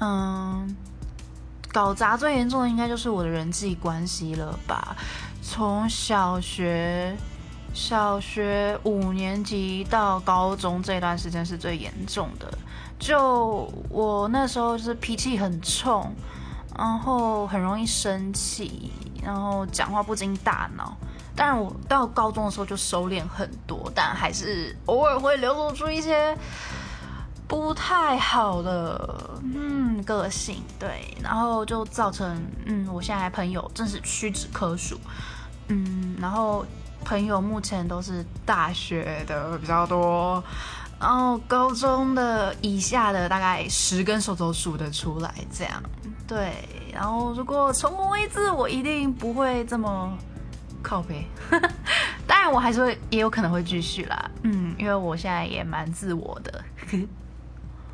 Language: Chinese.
嗯，搞砸最严重的应该就是我的人际关系了吧？从小学小学五年级到高中这段时间是最严重的。就我那时候就是脾气很冲，然后很容易生气，然后讲话不经大脑。当然，我到高中的时候就收敛很多，但还是偶尔会流露出一些不太好的嗯个性，对，然后就造成嗯我现在朋友真是屈指可数，嗯，然后朋友目前都是大学的比较多。然后高中的以下的大概十根手都数得出来，这样对。然后如果从我为止，我一定不会这么靠背。当然，我还是会也有可能会继续啦，嗯，因为我现在也蛮自我的。